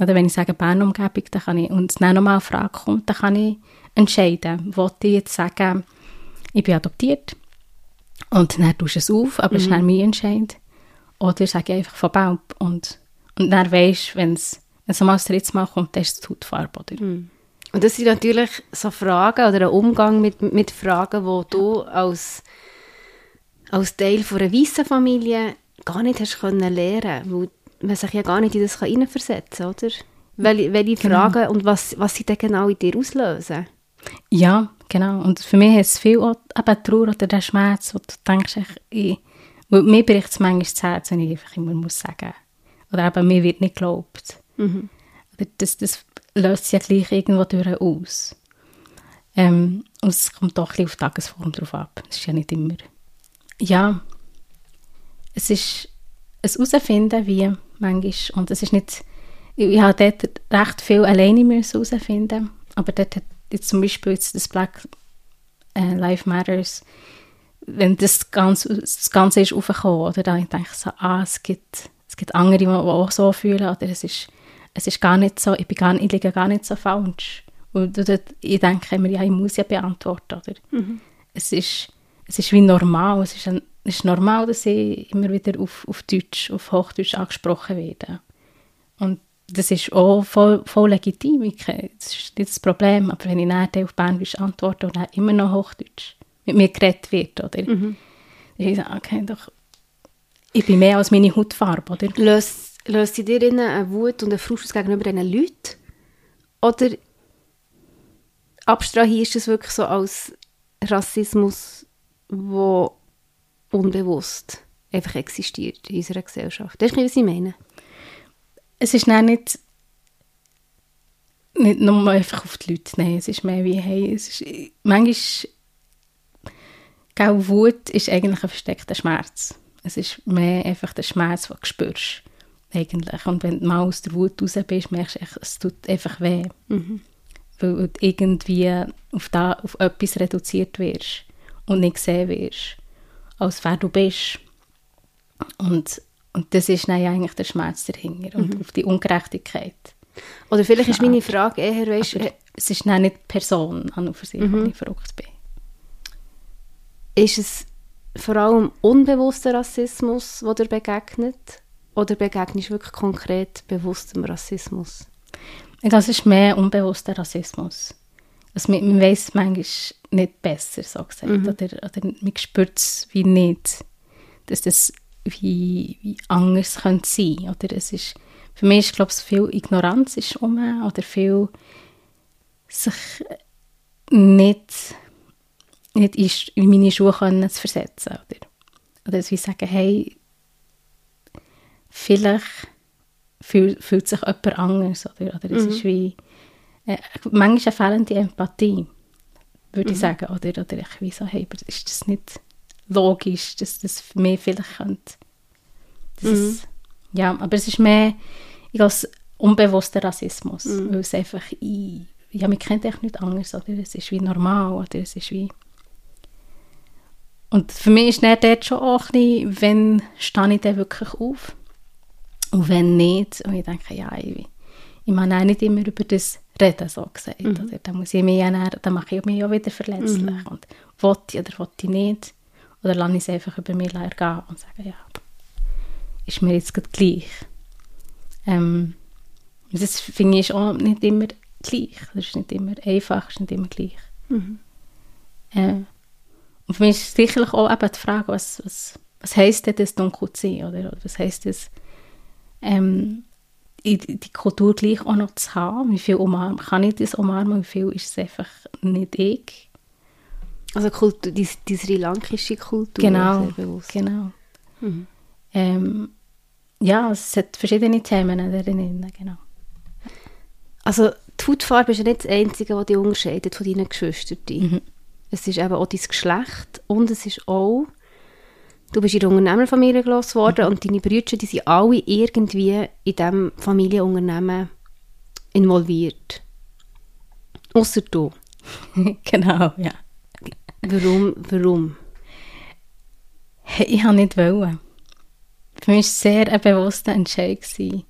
Oder wenn ich sage Bern-Umgebung, dann kann ich, und es dann nochmal eine Frage kommt, dann kann ich entscheiden, wollte ich jetzt sagen, ich bin adoptiert und dann tust du es auf, aber es ist dann mein Entscheid. Oder sage ich einfach von Baum und, und dann weisst du, wenn es wenn es mal das dritte Mal kommt, dann ist es die Hautfarbe, oder? Und das sind natürlich so Fragen oder ein Umgang mit, mit Fragen, wo du als, als Teil von einer weißen Familie gar nicht hast können lernen, weil man sich ja gar nicht in das hineinversetzen kann, oder? Welche, welche Fragen und was, was sie dann genau in dir auslösen? Ja, genau. Und für mich ist es viel auch eben Trauer oder der Schmerz, wo du denkst, ich, ich, weil mir bricht es manchmal das Herz, wenn ich einfach immer muss sagen. Oder eben, mir wird nicht geglaubt. Oder das, das löst sich ja gleich irgendwo durch aus. Ähm, und es kommt doch ein bisschen auf die Tagesform drauf ab. Das ist ja nicht immer. Ja, es ist ein Herausfinden, wie manchmal, und es ist nicht, ich, habe dort recht viel alleine herausfinden, aber dort hat jetzt zum Beispiel jetzt das Black äh, Lives Matters, wenn das Ganze, das Ganze ist aufgekommen, oder, dann denke ich so, ah, es gibt, es gibt andere, die auch so fühlen, oder es ist, es ist gar nicht so, ich, bin gar, ich liege gar nicht so falsch. Und ich denke immer, ja, ich muss ja beantworten, oder? Es, ist, es ist wie normal, es ist, ein, es ist normal, dass ich immer wieder auf, auf Deutsch, auf Hochdeutsch angesprochen werde. Und das ist auch voll, voll legitim, ich, das ist nicht das Problem, aber wenn ich dann auf Berndeutsch antworte und dann immer noch Hochdeutsch mit mir geredet wird, oder? Dann ich sage, okay, doch, ich bin mehr als meine Hautfarbe, oder? Löst, löst in dir eine Wut und eine Frust gegenüber diesen Leuten? Oder abstrahierst du es wirklich so als Rassismus, der unbewusst einfach existiert in unserer Gesellschaft? Das ist nicht, was ich meine. es ist nicht, nicht nur einfach auf die Leute, nein, es ist mehr wie, hey, es ist, manchmal, gell, Wut ist eigentlich ein versteckter Schmerz. Es ist mehr einfach der Schmerz, den du spürst, eigentlich. Und wenn du mal aus der Wut raus bist, merkst du, es tut einfach weh. Weil du irgendwie auf, da, auf etwas reduziert wirst und nicht gesehen wirst, als wer du bist. Und, und das ist dann ja eigentlich der Schmerz dahinter und auf die Ungerechtigkeit. Oder vielleicht ist meine Frage eher, weißt, Aber es ist dann nicht die Person an und für sich, wenn ich verrückt bin. ist es vor allem unbewusster Rassismus, der dir begegnet? Oder begegnest du wirklich konkret bewusstem Rassismus? Ich glaube, es ist mehr unbewusster Rassismus. Also man, man weiß manchmal nicht besser, so gesagt. Oder, oder man spürt es wie nicht, dass das wie, wie anders könnte sein. Oder es ist für mich ist, glaube ich, viel Ignoranz ist um oder viel sich nicht, nicht in, in meine Schuhe können zu versetzen. Oder, oder dass wir sagen, hey, vielleicht fühlt, fühlt sich jemand anders. Oder, oder es Mhm. ist wie, äh, manchmal eine fehlende Empathie, würde Mhm. ich sagen. Oder, oder ich wie so, hey, ist das nicht logisch, dass das für mich vielleicht könnte. Das Mhm. ist, ja, aber es ist mehr, ich glaube, unbewusster Rassismus, Mhm. weil es einfach, ich, ja, man kennt echt nicht anders, oder es ist wie normal, oder es ist wie und für mich ist dann dort schon auch ein bisschen, wenn stehe ich dann wirklich auf und wenn nicht, und ich denke, ja, ich, ich mag auch nicht immer über das reden, so gesagt, Mhm. oder dann muss ich mich ja dann, dann mache ich mich auch wieder verletzlich und will ich oder will ich nicht, oder lasse ich es einfach über mich ergehen und sage, ja, ist mir jetzt gerade gleich. Ähm, das finde ich auch nicht immer gleich. Das ist nicht immer einfach, ist nicht immer gleich. Äh, und für mich ist sicherlich auch eben die Frage, was, was, was heisst denn das dunkel zu sein? Oder, was heisst das, ähm, die Kultur gleich auch noch zu haben? Wie viel umarmen, kann ich das umarmen? Wie viel ist es einfach nicht ich? Also Kultur, die, die sri lankische Kultur. Genau, sehr bewusst. genau. Mhm. Ähm, ja, es hat verschiedene Themen darin, genau. Also die Hautfarbe ist ja nicht das Einzige, was dich unterscheidet von deinen Geschwistern. Mhm. Es ist eben auch dein Geschlecht und es ist auch, du bist in einer Unternehmerfamilie groß geworden und deine Brüder, die sind alle irgendwie in diesem Familienunternehmen involviert. Außer du. genau, ja. Warum? Warum? Ich habe nicht wollen. Für mich war es sehr ein bewusster Entscheid. gewesen.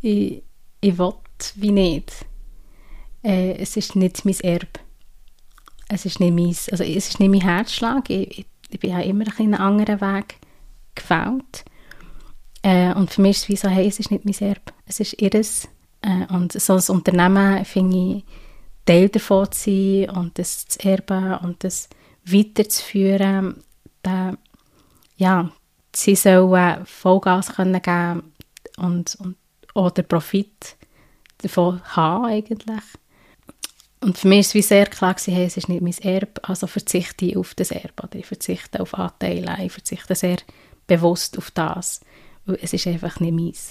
Ich, ich will wie nicht. Äh, es ist nicht mein Erbe. Es ist nicht mein, also es ist nicht mein Herzschlag. Ich, ich, ich ja immer ein einen anderen Weg gewählt. Äh, und für mich ist es wie so, hey, es ist nicht mein Erbe. Es ist ihres. Äh, und so als Unternehmen finde ich, Teil davon zu sein und das zu erben und das weiterzuführen, da, ja, sie sollen Vollgas können geben und, und auch den Profit davon haben eigentlich. Und für mich war es wie sehr klar, gewesen, hey, es ist nicht mein Erbe, also verzichte ich auf das Erbe. Oder ich verzichte auf Anteile, ich verzichte sehr bewusst auf das, weil es ist einfach nicht meins.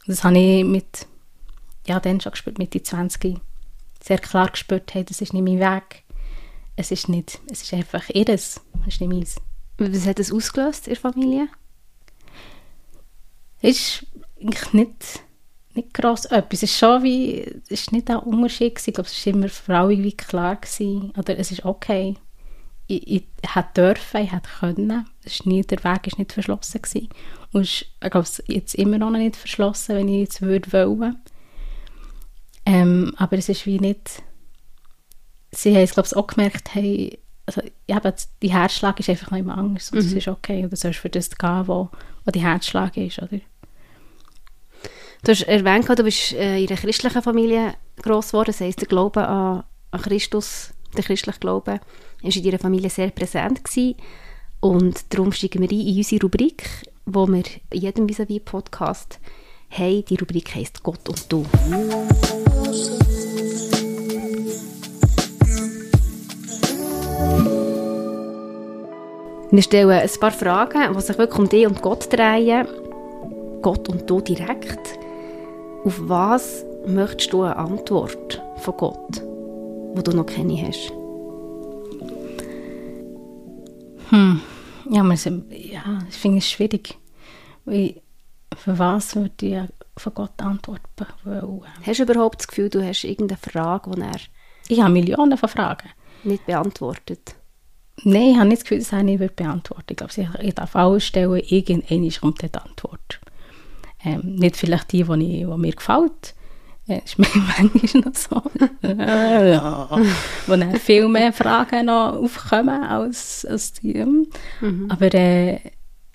Und das habe ich mit, ja, dann schon gespürt, mit den 20 sehr klar gespürt, hey, das ist nicht mein Weg. Es ist nicht, es ist einfach ihres, es ist nicht meins. Was hat das ausgelöst in der Familie? Es ist eigentlich nicht, nicht gross etwas. Es ist schon wie, es ist nicht ein Unterschied gewesen. Ich glaube, es war immer für alle wie klar gewesen. Oder es ist okay. Ich, ich hätte dürfen, ich hätte können. Es ist nie, der Weg ist nicht verschlossen gewesen. Und es ist, ich glaube, es ist jetzt immer noch nicht verschlossen, wenn ich jetzt würde wollen. Ähm, aber es ist wie nicht, sie haben es, glaube ich, auch gemerkt, hey, also, ja, die Herzschlag ist einfach noch immer anders und es ist okay. Du sollst für das gehen, wo, wo die Herzschlag ist, oder? Du hast erwähnt, du bist äh, in einer christlichen Familie gross geworden. Das heisst, der Glaube an Christus, der christliche Glaube, war in deiner Familie sehr präsent gewesen. Und darum steigen wir ein in unsere Rubrik, wo wir in jedem vis podcast haben. Die Rubrik heisst Gott und du. Wir stellen ein paar Fragen, die sich wirklich um dich und Gott drehen. Gott und du direkt. Auf was möchtest du eine Antwort von Gott, die du noch keine hast? Ja, wir sind, ja, ich finde es schwierig. Weil, für was würde ich ja von Gott antworten wollen? Hast du überhaupt das Gefühl, du hast irgendeine Frage, die er Ich habe Millionen von Fragen. nicht beantwortet? Nein, ich habe nicht das Gefühl, dass er nicht beantworten Ich glaube, ich- darf alles stellen, irgendwann kommt die Antwort. Ähm, nicht vielleicht die, die, ich, die mir gefällt. Äh, ist manchmal noch so. Äh, ja. Wo dann viel mehr Fragen noch aufkommen als, als die. ähm. Aber äh,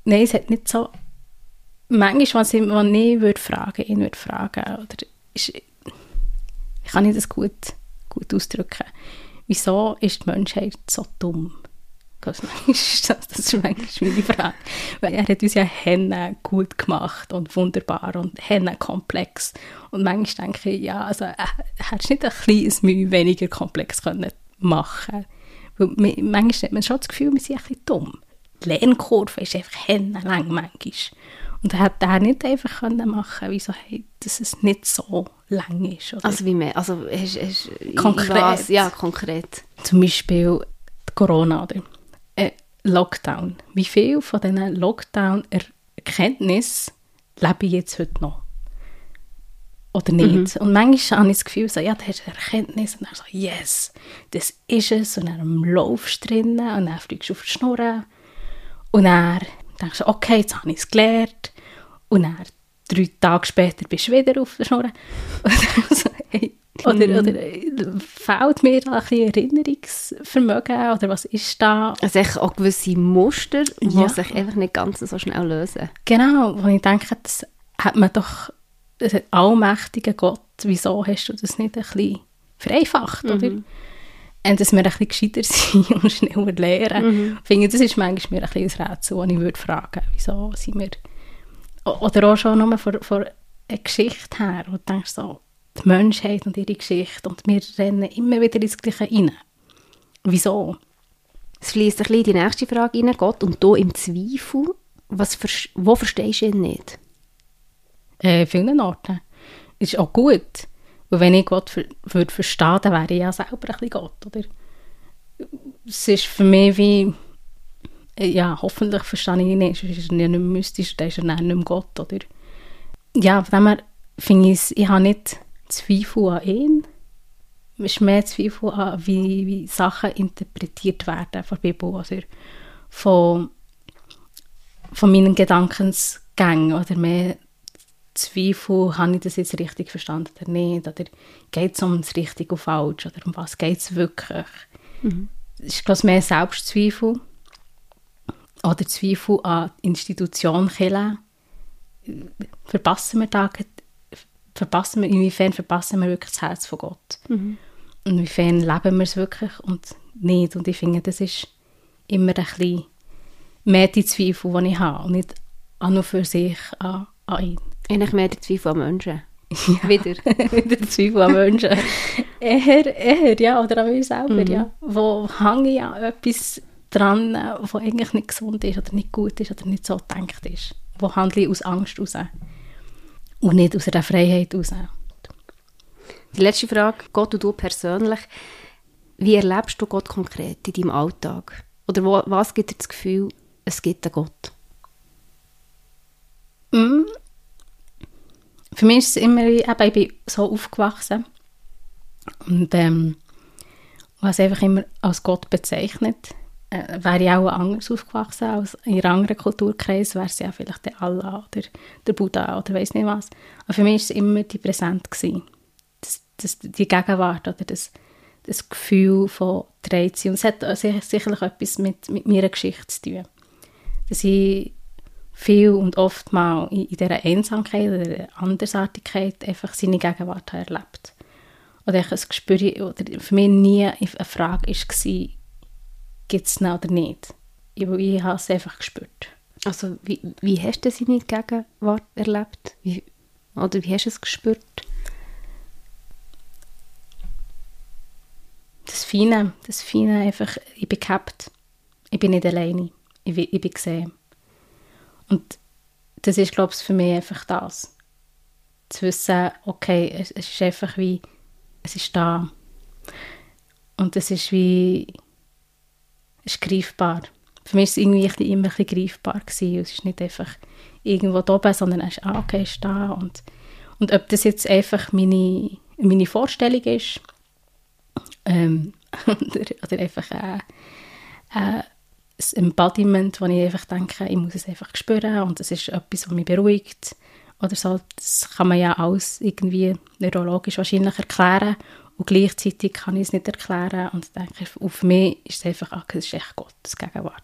nein, es hat nicht so... Manchmal, was ich, was ich würde fragen, ihn würde fragen, oder ist, wie kann ich das gut, gut ausdrücken? Wieso ist die Menschheit so dumm? Ist das, das ist manchmal meine Frage. Weil er hat uns ja Hennen gut gemacht und wunderbar und Hennen komplex. Und manchmal denke ich, ja, also er hätte nicht ein kleines Mühe weniger komplex können machen Weil manchmal hat man schon das Gefühl, wir sind ein bisschen dumm. Die Lernkurve ist einfach Hennenlang manchmal. Und er hat er nicht einfach können machen wieso hey, dass es nicht so lang ist. Oder? Also wie mehr? Also hast, hast, Konkret. Was? Ja, konkret. Zum Beispiel Corona oder äh, Lockdown. Wie viel von diesen Lockdown-Erkenntnissen lebe ich jetzt heute noch? Oder nicht? Und manchmal habe ich das Gefühl, so, ja, da hast du eine Erkenntnis und dann so, yes, das ist es. Und dann laufst du drinnen und dann fliegst du auf die Schnur. Und dann denkst du, okay, jetzt habe ich es gelernt. Und dann, drei Tage später, bist du wieder auf der Schnur. Und dann so, hey, oder, oder äh, fehlt mir da ein bisschen Erinnerungsvermögen? Oder was ist da? Also echt auch gewisse Muster, die Ja. sich einfach nicht ganz so schnell lösen. Genau, wo ich denke, das hat man doch, das hat allmächtiger Gott, wieso hast du das nicht ein bisschen vereinfacht, oder? Und dass wir ein bisschen gescheiter sind und schneller lernen. Ich finde, das ist manchmal mir ein bisschen ein Rätsel, das ich würde fragen, wieso sind wir, oder auch schon nur von, von einer Geschichte her, wo du denkst so, die Menschheit und ihre Geschichte und wir rennen immer wieder ins Gleiche rein. Wieso? Es fließt ein bisschen die nächste Frage rein, Gott, und hier im Zweifel, was, wo verstehst du ihn nicht? äh, vielen Orten. Ist auch gut. Weil wenn ich Gott ver würde verstehen, dann wäre ich ja selber ein bisschen Gott, oder? Es ist für mich wie, äh, ja, hoffentlich verstehe ich ihn nicht, sonst ist er nicht mehr mystisch, dann ist er nicht mehr Gott, oder? Ja, von dem her finde ich, es- ich habe nicht Zweifel an ihn, es ist mehr Zweifel an, wie, wie Sachen interpretiert werden von der Bibel, oder von, von meinen Gedankensgängen, oder mehr Zweifel, habe ich das jetzt richtig verstanden oder nicht? Oder geht es um das Richtig und Falsch? Oder um was geht es wirklich? Es ist, glaube ich, mehr Selbstzweifel. Oder Zweifel an die Institution Kirche. Verpassen wir da, verpassen wir, inwiefern verpassen wir wirklich das Herz von Gott? Und inwiefern leben wir es wirklich und nicht? Und ich finde, das ist immer ein bisschen mehr die Zweifel, die ich habe. Und nicht an und für sich an, an ihn. Eigentlich mehr der Zweifel an Menschen. Wieder. Wieder Zweifel an Menschen. eher, eher, ja, oder an mir selber, ja. Wo hänge ich an etwas dran, was eigentlich nicht gesund ist oder nicht gut ist oder nicht so gedacht ist. Wo handle ich aus Angst raus. Und nicht aus einer Freiheit raus. Die letzte Frage, Gott und du persönlich. Wie erlebst du Gott konkret in deinem Alltag? Oder wo, was gibt dir das Gefühl, es gibt einen Gott? Mm. Für mich ist es immer, eben, ich bin so aufgewachsen und ähm, was einfach immer als Gott bezeichnet. Äh, wäre ich auch anders aufgewachsen als in einem anderen Kulturkreis, wäre es ja vielleicht der Allah oder der Buddha oder weiß nicht was. Aber für mich war es immer die gewesen. Das, das, die Gegenwart oder das, das Gefühl von Dreizehn. Und es hat sicherlich etwas mit, mit meiner Geschichte zu tun. Dass ich viel und oft mal in, in dieser Einsamkeit oder Andersartigkeit einfach seine Gegenwart erlebt. Oder ich ein Gespür, oder für mich nie eine Frage war, gibt es oder nicht. Ich, ich habe es einfach gespürt. Also wie, wie hast du seine Gegenwart erlebt? Wie, oder wie hast du es gespürt? Das Feine, das Feine einfach, ich bin gehabt. Ich bin nicht alleine. Ich, bin- ich bin gesehen. Und das ist, glaube ich, für mich einfach das. Zu wissen, okay, es, es ist einfach wie, es ist da. Und es ist wie, ist greifbar. Für mich war es irgendwie immer ein greifbar. Gewesen. Es ist nicht einfach irgendwo da oben, sondern es ist, ah, okay, ist da. Und, und ob das jetzt einfach meine, meine Vorstellung ist, ähm, oder, oder einfach äh, äh, ein Embodiment, wo ich einfach denke, ich muss es einfach spüren und es ist etwas, was mich beruhigt oder so. Das kann man ja alles irgendwie neurologisch wahrscheinlich erklären und gleichzeitig kann ich es nicht erklären und denke, auf mich ist es einfach, ah, das ist echt Gottes Gegenwart.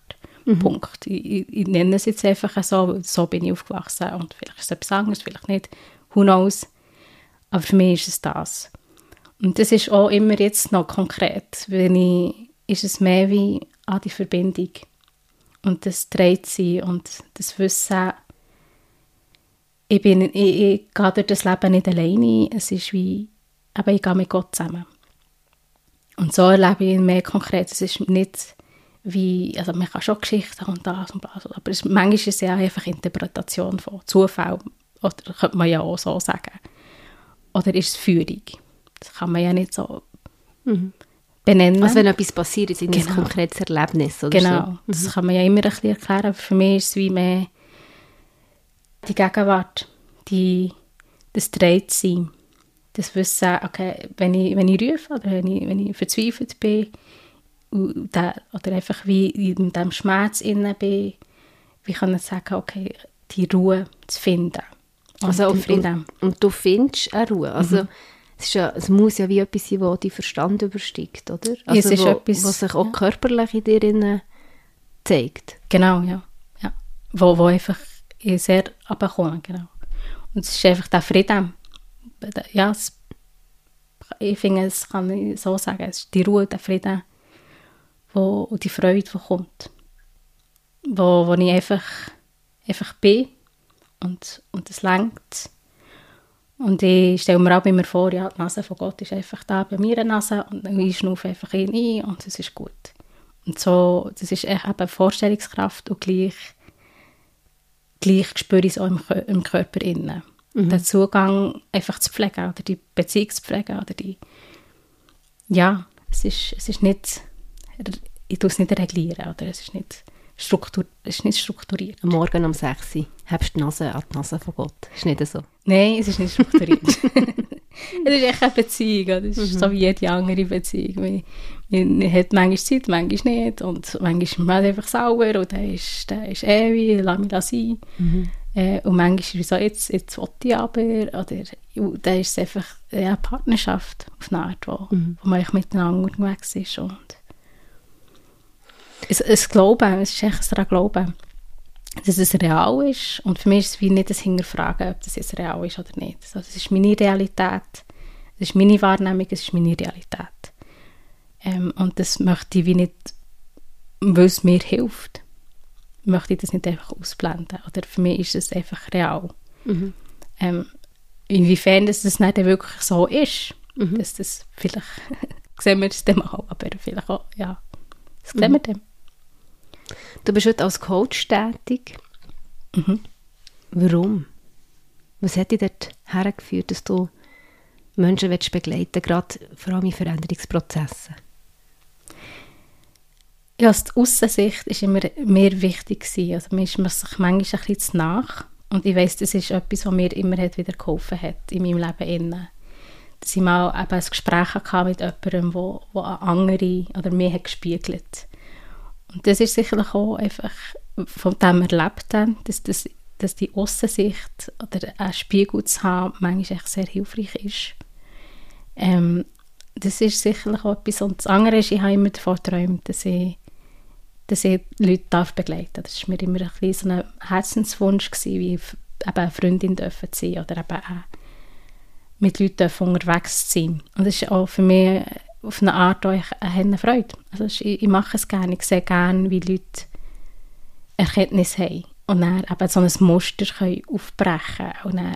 Punkt. Ich, ich, nenne es jetzt einfach so, so bin ich aufgewachsen und vielleicht ist es etwas anderes, vielleicht nicht, who knows. Aber für mich ist es das. Und das ist auch immer jetzt noch konkret, wenn ich, ist es mehr wie an die Verbindung. Und das dreht sie und das Wissen, ich, bin, ich, ich gehe durch das Leben nicht alleine, es ist wie, aber ich gehe mit Gott zusammen. Und so erlebe ich ihn mehr konkret. Es ist nicht wie, also man kann schon Geschichten und das und das, aber es, manchmal ist es ja einfach Interpretation von Zufall, oder könnte man ja auch so sagen. Oder ist es Führung? Das kann man ja nicht so Mhm. benennen. Also wenn etwas passiert, ist es ein Genau. konkretes Erlebnis oder Genau, so. das kann man ja immer ein bisschen erklären, aber für mich ist es wie mehr die Gegenwart, die, das Drehtsein, das Wissen, okay, wenn ich, wenn ich rufe oder wenn ich, wenn ich verzweifelt bin und da, oder einfach wie in diesem Schmerz innen bin, wie kann ich sagen, okay, die Ruhe zu finden. Und Also und, und, Frieden. und du findest eine Ruhe. Also es, ist ja, es muss ja wie etwas sein, das deinen Verstand übersteigt, oder? es Also ist wo, etwas- was sich auch ja. körperlich in dir zeigt. Genau, ja. ja. Wo, wo einfach sehr abgekommen, genau. Und es ist einfach der Frieden. Ja, ich finde, es kann ich so sagen, es ist die Ruhe, der Frieden wo, und die Freude, die kommt. Wo, wo ich einfach, einfach bin und, und lenkt. Und ich stelle mir auch immer vor, ja, die Nase von Gott ist einfach da bei mir Nase und ich schnaufe einfach ihn ein und es ist gut. Und so, das ist eben Vorstellungskraft und gleich, gleich spüre ich es auch im, im Körper innen. Den Zugang einfach zu pflegen oder die Beziehung zu pflegen oder die, ja, es ist, es ist nicht, ich tue es nicht reglieren oder es ist nicht, struktur, es ist nicht strukturiert. Am Morgen um 6 Uhr hebst du die Nase an die Nase von Gott. Ist nicht so. Nein, es ist nicht strukturiert. es ist echt eine Beziehung. oder? Es ist so wie jede andere Beziehung. Man, man hat manchmal Zeit, manchmal nicht. Und manchmal ist man einfach sauer und dann ist, dann ist ewig, lass mich das sein. Äh, und manchmal ist es so, jetzt, jetzt will ich aber. Oder, dann ist es einfach ja, eine Partnerschaft auf eine Art, wo, wo man eigentlich miteinander unterwegs ist. Und es, es Glauben, es ist echt ein Glauben dass es real ist. Und für mich ist es wie nicht das Hinterfragen, ob das jetzt real ist oder nicht. Also es ist meine Realität, es ist meine Wahrnehmung, es ist meine Realität. Ähm, und das möchte ich wie nicht, weil es mir hilft, möchte ich das nicht einfach ausblenden. Oder für mich ist es einfach real. Ähm, inwiefern das, das nicht wirklich so ist, dass das vielleicht, sehen wir es dann mal, aber vielleicht auch, ja, das sehen wir dann. Du bist heute als Coach tätig. Warum? Was hat dich dort hergeführt, dass du Menschen willst begleiten gerade vor allem in Veränderungsprozessen? Ja, die Aussensicht ist immer mehr wichtig gewesen. Also mir ist man sich manchmal ein bisschen nach. Und ich weiss, das ist etwas, was mir immer hat wieder geholfen hat in meinem Leben. Innen. Dass ich mal eben ein Gespräch hatte mit jemandem, wo eine andere oder mir hat gespiegelt. Und das ist sicherlich auch einfach von dem Erlebten, dass, das, dass die Aussensicht oder einen Spiegel zu haben, manchmal echt sehr hilfreich ist. Ähm, das ist sicherlich auch etwas. Und das andere ist, ich habe immer davon geträumt, dass ich, dass ich Leute darf begleiten darf. Das war mir immer ein bisschen so ein Herzenswunsch, gewesen, wie eben eine Freundin dürfen zu sein oder eben auch mit Leuten dürfen unterwegs zu sein. Und das ist auch für mich auf eine Art auch eine Freude. Also ich, ich mache es gerne. Ich sehe gerne, wie Leute Erkenntnis haben und dann eben so ein Muster können aufbrechen und dann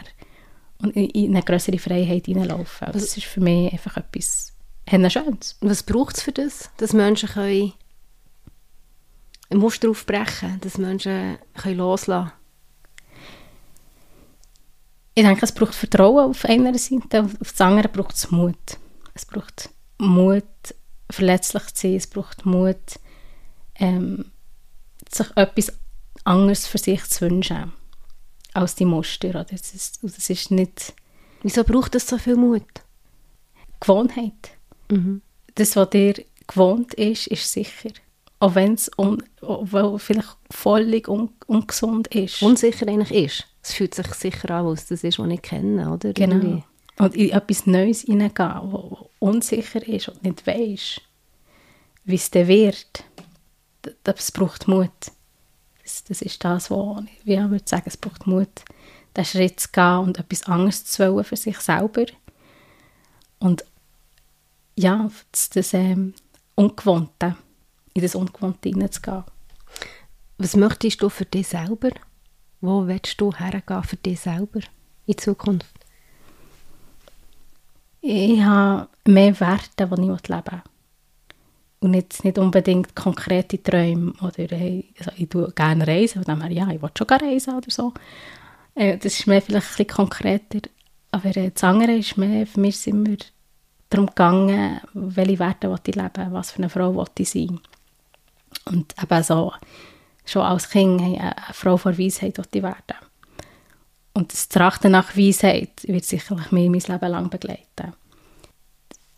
und in in eine größere Freiheit hineinlaufen. Das ist für mich einfach etwas Schönes. Was braucht es für das, dass Menschen können Muster aufbrechen dass Menschen können loslassen Ich denke, es braucht Vertrauen auf einer Seite, auf der anderen braucht es Mut. Es braucht Mut, verletzlich zu sein, es braucht Mut, ähm, sich etwas anderes für sich zu wünschen als die Muster. Oder? Das, ist, das ist nicht Wieso braucht es so viel Mut? Gewohnheit. Das, was dir gewohnt ist, ist sicher. Auch wenn es un, vielleicht völlig un, ungesund ist. Unsicher eigentlich ist. Es fühlt sich sicher an, was das ist, was ich kenne, oder? Genau. Irgendwie. Und in etwas Neues hineingehen, wo unsicher ist und nicht weisst, wie es dann wird, das braucht Mut. Das, das ist das, was ich wie würde sagen, es braucht Mut, den Schritt zu gehen und etwas anderes zu wollen für sich selber. Und ja, das, das ähm, Ungewohnte in das Ungewohnte hineinzugehen. Was möchtest du für dich selber? Wo willst du hergehen für dich selber in Zukunft? Ich habe mehr Werte, die ich leben will. Und jetzt nicht unbedingt konkrete Träume. Oder hey, also ich tue gerne reisen. Und dann ja, ich will schon gerne reisen oder so. Äh, das ist mir vielleicht ein bisschen konkreter. Aber äh, das andere ist mehr, für mich sind wir darum gegangen, welche Werte ich leben was für eine Frau ich sein Und eben so, schon als Kind eine Frau vor Weisheit ich werden. Und das Trachten nach Weisheit wird sicherlich mich mein Leben lang begleiten.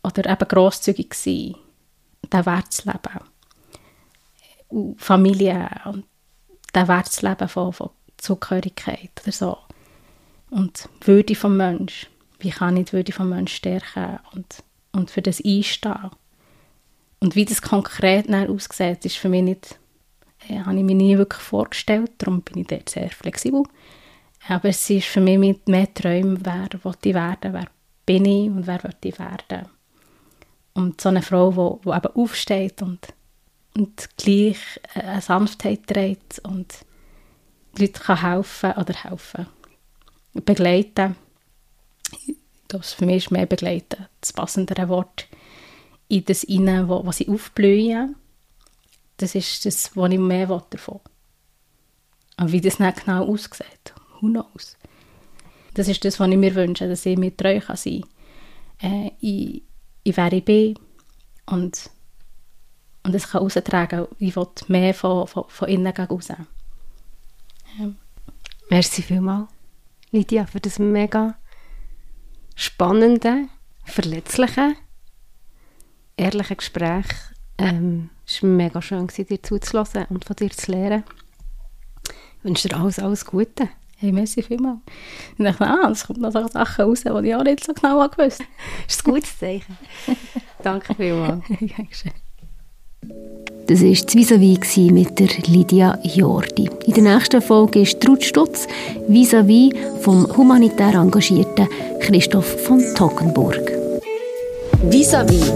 Oder eben grosszügig sein, den Wert zu leben. Und Familie und den Wert zu leben von, von Zugehörigkeit oder so. Und die Würde vom Menschen. Wie kann ich die Würde vom Menschen stärken und, und für das einstehen? Und wie das konkret aussieht, ist für mich nicht, äh, habe ich mir nie wirklich vorgestellt. Darum bin ich dort sehr flexibel. Aber es ist für mich mit mehr Träumen, wer ich werden, wer bin ich und wer ich werden. Und so eine Frau, die, die eben aufsteht und, und gleich eine Sanftheit trägt und Leute kann helfen oder helfen, begleiten. Das für mich ist mehr begleiten, das passendere Wort in das hinein, wo, wo sie aufblühen. Das ist das, was ich mehr davon will. Und wie das nicht genau aussieht, who knows? Das ist das, was ich mir wünsche, dass ich mit treu kann sein kann. Äh, ich, ich ich bin und, und das kann raustragen. Ich will mehr von, von, von innen raus. Ja. Merci vielmals, Lydia, für das mega spannende, verletzliche, ehrliche Gespräch. Ähm, es war mega schön, dir zuzulassen und von dir zu lernen. Ich wünsche dir alles, alles Gute. Hey, merci vielmals. Ich dachte, ah, es kommt noch so Sachen raus, die ich auch nicht so genau gewusst habe. Das ist ein gutes Zeichen. Danke vielmals. Das war das Vis-à-vis mit der Lydia Jordi. In der nächsten Folge ist Ruth Stutz vis-à-vis vom humanitär engagierten Christoph von Toggenburg. Vis-à-vis.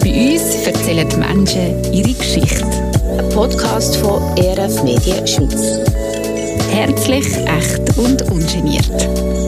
Bei uns erzählen die Menschen ihre Geschichte. Ein Podcast von ERF Medien Schweiz. Herzlich, echt und ungeniert.